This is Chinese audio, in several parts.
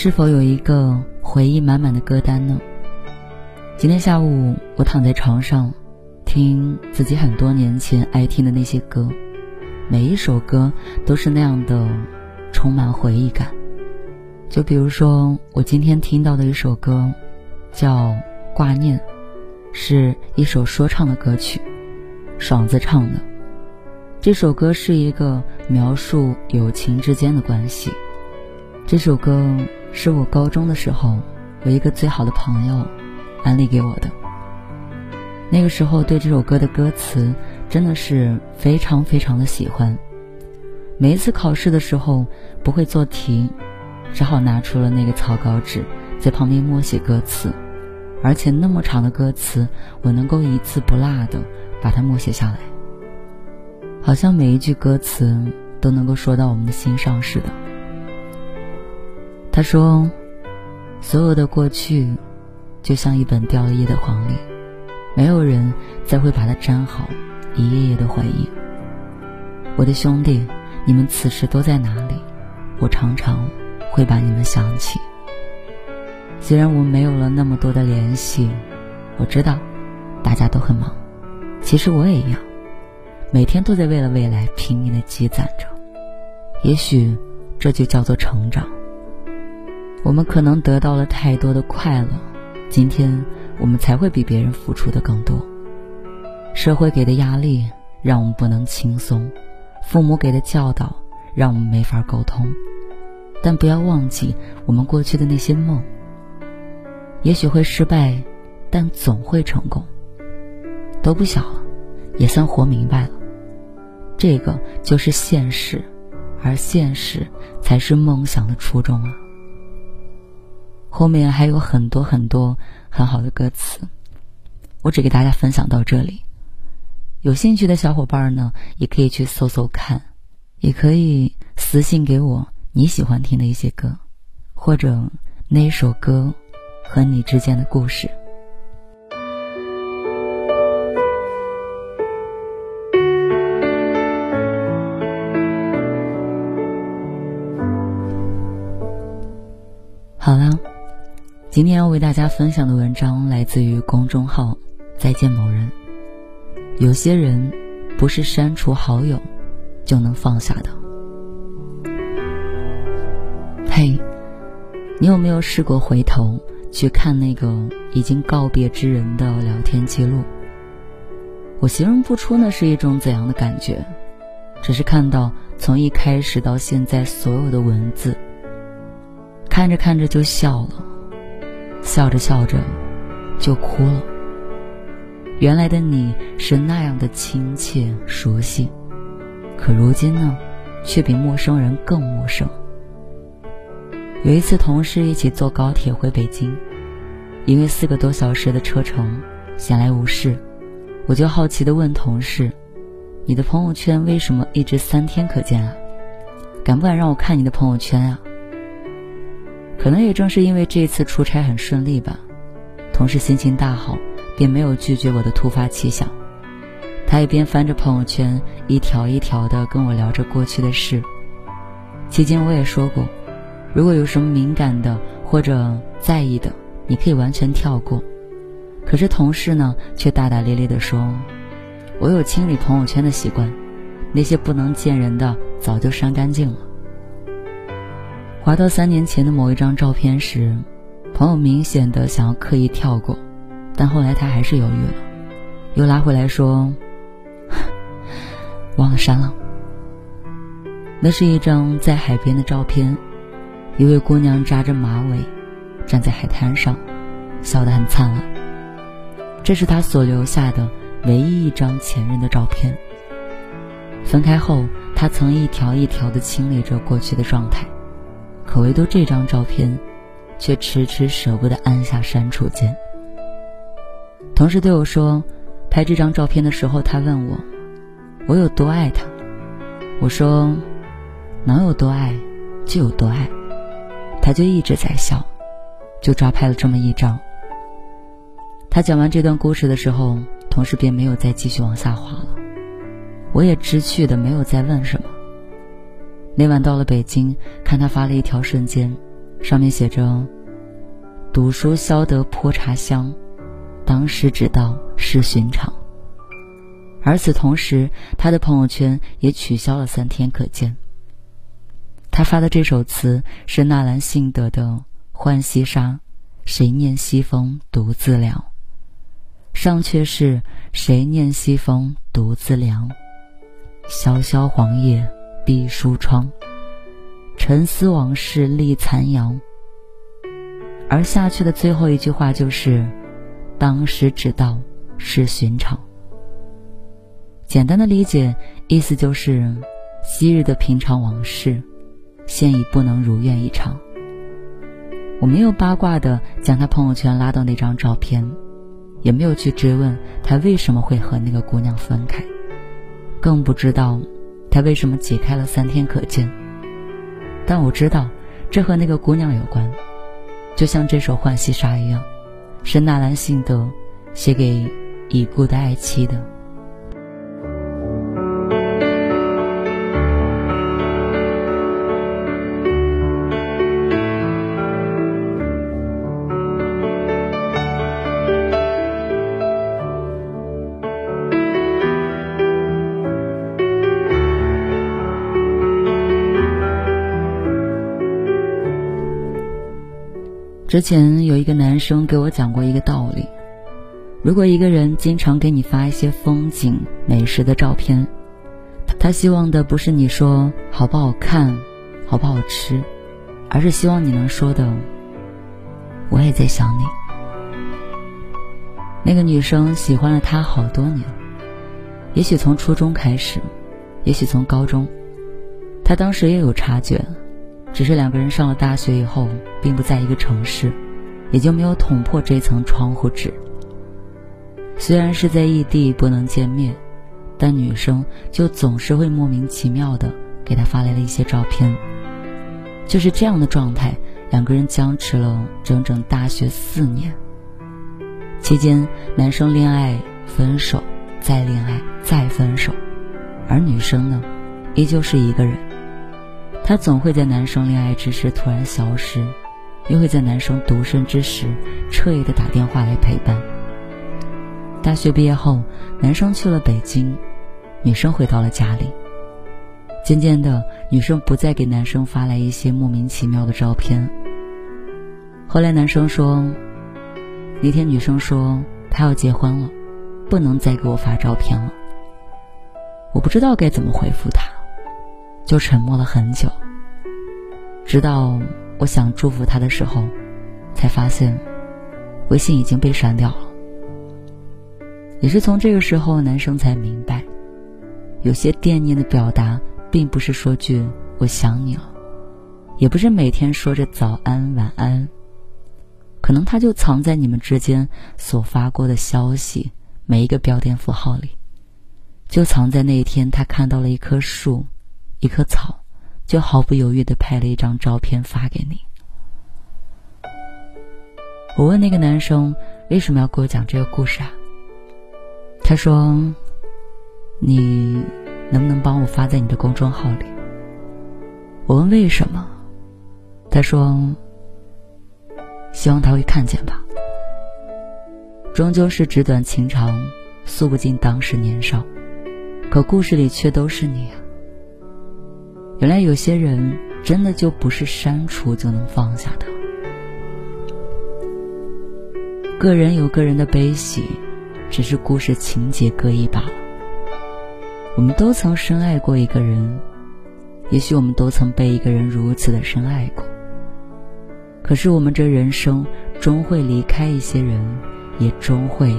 是否有一个回忆满满的歌单呢？今天下午，我躺在床上，听自己很多年前爱听的那些歌，每一首歌都是那样的充满回忆感。就比如说，我今天听到的一首歌，叫《挂念》，是一首说唱的歌曲，爽子唱的。这首歌是一个描述友情之间的关系。这首歌是我高中的时候，我一个最好的朋友安利给我的。那个时候对这首歌的歌词真的是非常非常的喜欢。每一次考试的时候不会做题，只好拿出了那个草稿纸，在旁边默写歌词，而且那么长的歌词，我能够一字不落的把它默写下来。好像每一句歌词都能够说到我们的心上似的。他说：“所有的过去，就像一本掉了页的黄历，没有人再会把它粘好，一页页的回忆。我的兄弟，你们此时都在哪里？我常常会把你们想起。虽然我们没有了那么多的联系，我知道大家都很忙，其实我也一样。”每天都在为了未来拼命的积攒着，也许这就叫做成长。我们可能得到了太多的快乐，今天我们才会比别人付出的更多。社会给的压力让我们不能轻松，父母给的教导让我们没法沟通。但不要忘记我们过去的那些梦。也许会失败，但总会成功。都不小了，也算活明白了。这个就是现实，而现实才是梦想的初衷啊！后面还有很多很多很好的歌词，我只给大家分享到这里。有兴趣的小伙伴呢，也可以去搜搜看，也可以私信给我你喜欢听的一些歌，或者那首歌和你之间的故事。好了，今天要为大家分享的文章来自于公众号“再见某人”。有些人不是删除好友就能放下的。嘿，你有没有试过回头去看那个已经告别之人的聊天记录？我形容不出那是一种怎样的感觉，只是看到从一开始到现在所有的文字。看着看着就笑了，笑着笑着就哭了。原来的你是那样的亲切熟悉，可如今呢，却比陌生人更陌生。有一次，同事一起坐高铁回北京，因为四个多小时的车程，闲来无事，我就好奇地问同事：“你的朋友圈为什么一直三天可见啊？敢不敢让我看你的朋友圈啊？”可能也正是因为这次出差很顺利吧，同事心情大好，便没有拒绝我的突发奇想。他一边翻着朋友圈，一条一条的跟我聊着过去的事。期间我也说过，如果有什么敏感的或者在意的，你可以完全跳过。可是同事呢，却大大咧咧的说：“我有清理朋友圈的习惯，那些不能见人的早就删干净了。”滑到三年前的某一张照片时，朋友明显的想要刻意跳过，但后来他还是犹豫了，又拉回来说：“ 忘了删了。”那是一张在海边的照片，一位姑娘扎着马尾，站在海滩上，笑得很灿烂。这是她所留下的唯一一张前任的照片。分开后，他曾一条一条的清理着过去的状态，可唯独这张照片，却迟迟舍不得按下删除键。同事对我说，拍这张照片的时候，他问我，我有多爱他。我说，能有多爱，就有多爱。他就一直在笑，就抓拍了这么一张。他讲完这段故事的时候，同事便没有再继续往下滑了。我也知趣的没有再问什么。那晚到了北京，看他发了一条瞬间，上面写着：“读书消得泼茶香，当时只道是寻常。”而此同时，他的朋友圈也取消了三天可见。他发的这首词是纳兰性德的《浣溪沙》，谁念西风独自凉？上阙是谁念西风独自凉？萧萧黄叶闭疏窗，沉思往事立残阳。而下去的最后一句话就是：“当时只道是寻常。”简单的理解，意思就是昔日的平常往事，现已不能如愿以偿。我没有八卦的将他朋友圈拉到那张照片，也没有去追问他为什么会和那个姑娘分开，更不知道他为什么解开了三天可见。但我知道，这和那个姑娘有关，就像这首《浣溪沙》一样，是纳兰性德写给已故的爱妻的。之前有一个男生给我讲过一个道理：如果一个人经常给你发一些风景、美食的照片，他希望的不是你说好不好看、好不好吃，而是希望你能说的“我也在想你”。那个女生喜欢了他好多年，也许从初中开始，也许从高中，他当时也有察觉。只是两个人上了大学以后，并不在一个城市，也就没有捅破这层窗户纸。虽然是在异地不能见面，但女生就总是会莫名其妙的给他发来了一些照片。就是这样的状态，两个人僵持了整整大学四年。期间，男生恋爱、分手、再恋爱、再分手，而女生呢，依旧是一个人。他总会在男生恋爱之时突然消失，又会在男生独身之时彻夜的打电话来陪伴。大学毕业后，男生去了北京，女生回到了家里。渐渐的，女生不再给男生发来一些莫名其妙的照片。后来男生说，那天女生说她要结婚了，不能再给我发照片了。我不知道该怎么回复他。就沉默了很久，直到我想祝福他的时候，才发现微信已经被删掉了。也是从这个时候，男生才明白，有些惦念的表达，并不是说句“我想你了”，也不是每天说着早安晚安，可能他就藏在你们之间所发过的消息每一个标点符号里，就藏在那一天他看到了一棵树。一棵草，就毫不犹豫的拍了一张照片发给你。我问那个男生为什么要给我讲这个故事啊？他说：“你能不能帮我发在你的公众号里？”我问为什么，他说：“希望他会看见吧。终究是纸短情长，诉不尽当时年少，可故事里却都是你啊。”原来有些人真的就不是删除就能放下的。个人有个人的悲喜，只是故事情节各异罢了。我们都曾深爱过一个人，也许我们都曾被一个人如此的深爱过。可是我们这人生终会离开一些人，也终会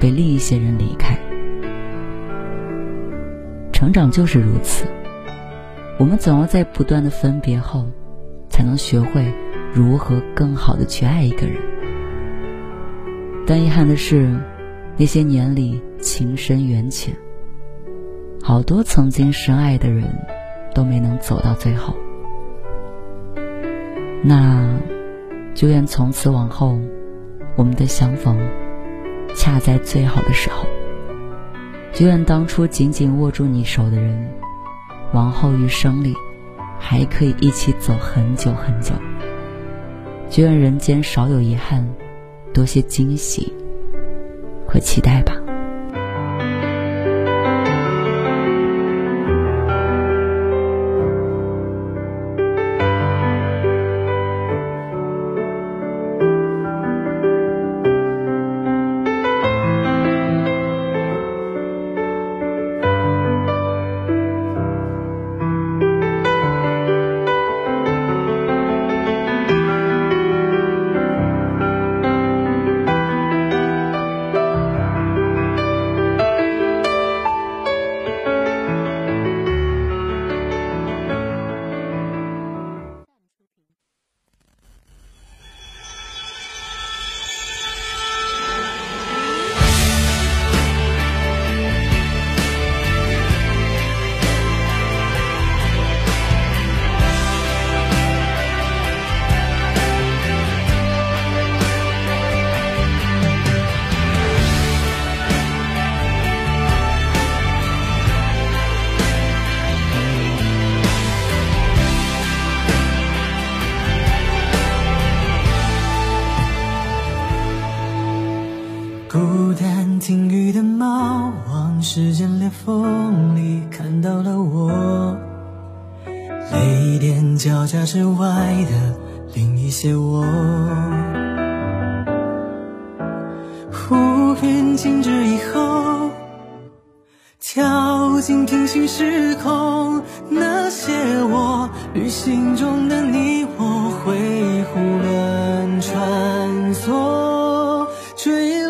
被另一些人离开。成长就是如此，我们总要在不断的分别后，才能学会如何更好的去爱一个人。但遗憾的是，那些年里情深缘浅，好多曾经深爱的人，都没能走到最后。那，就愿从此往后，我们的相逢，恰在最好的时候。就愿当初紧紧握住你手的人，往后余生里，还可以一起走很久很久。就愿人间少有遗憾，多些惊喜和期待吧。孤单听雨的猫，往时间裂缝里看到了我，泪点交加之外的另一些我。乌云静止以后，跳进平行时空，那些我，旅行中的你我，会胡乱穿梭，坠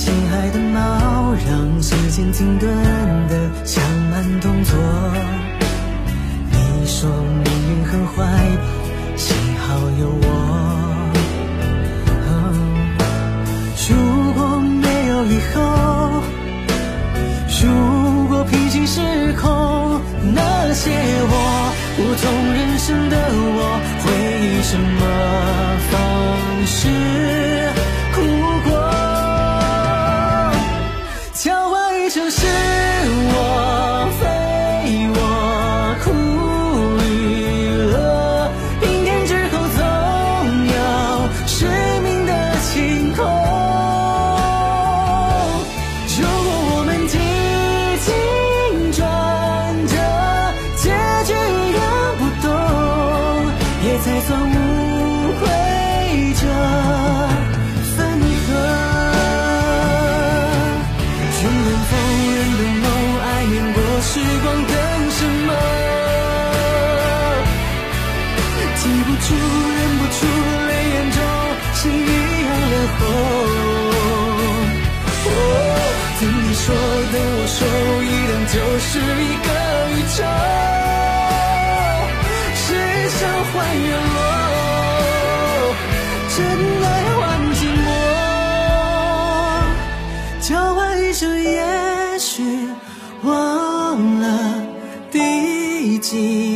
心海的猫，让时间停顿的像慢动作。你说命运很坏，幸好有我。如果没有以后，如果平行时空，那些我不同人生的我，会以什么方式？哦，等你说，等我说，一等就是一个宇宙，是交换眼眸，真爱换寂寞，交换一生，也许忘了第几。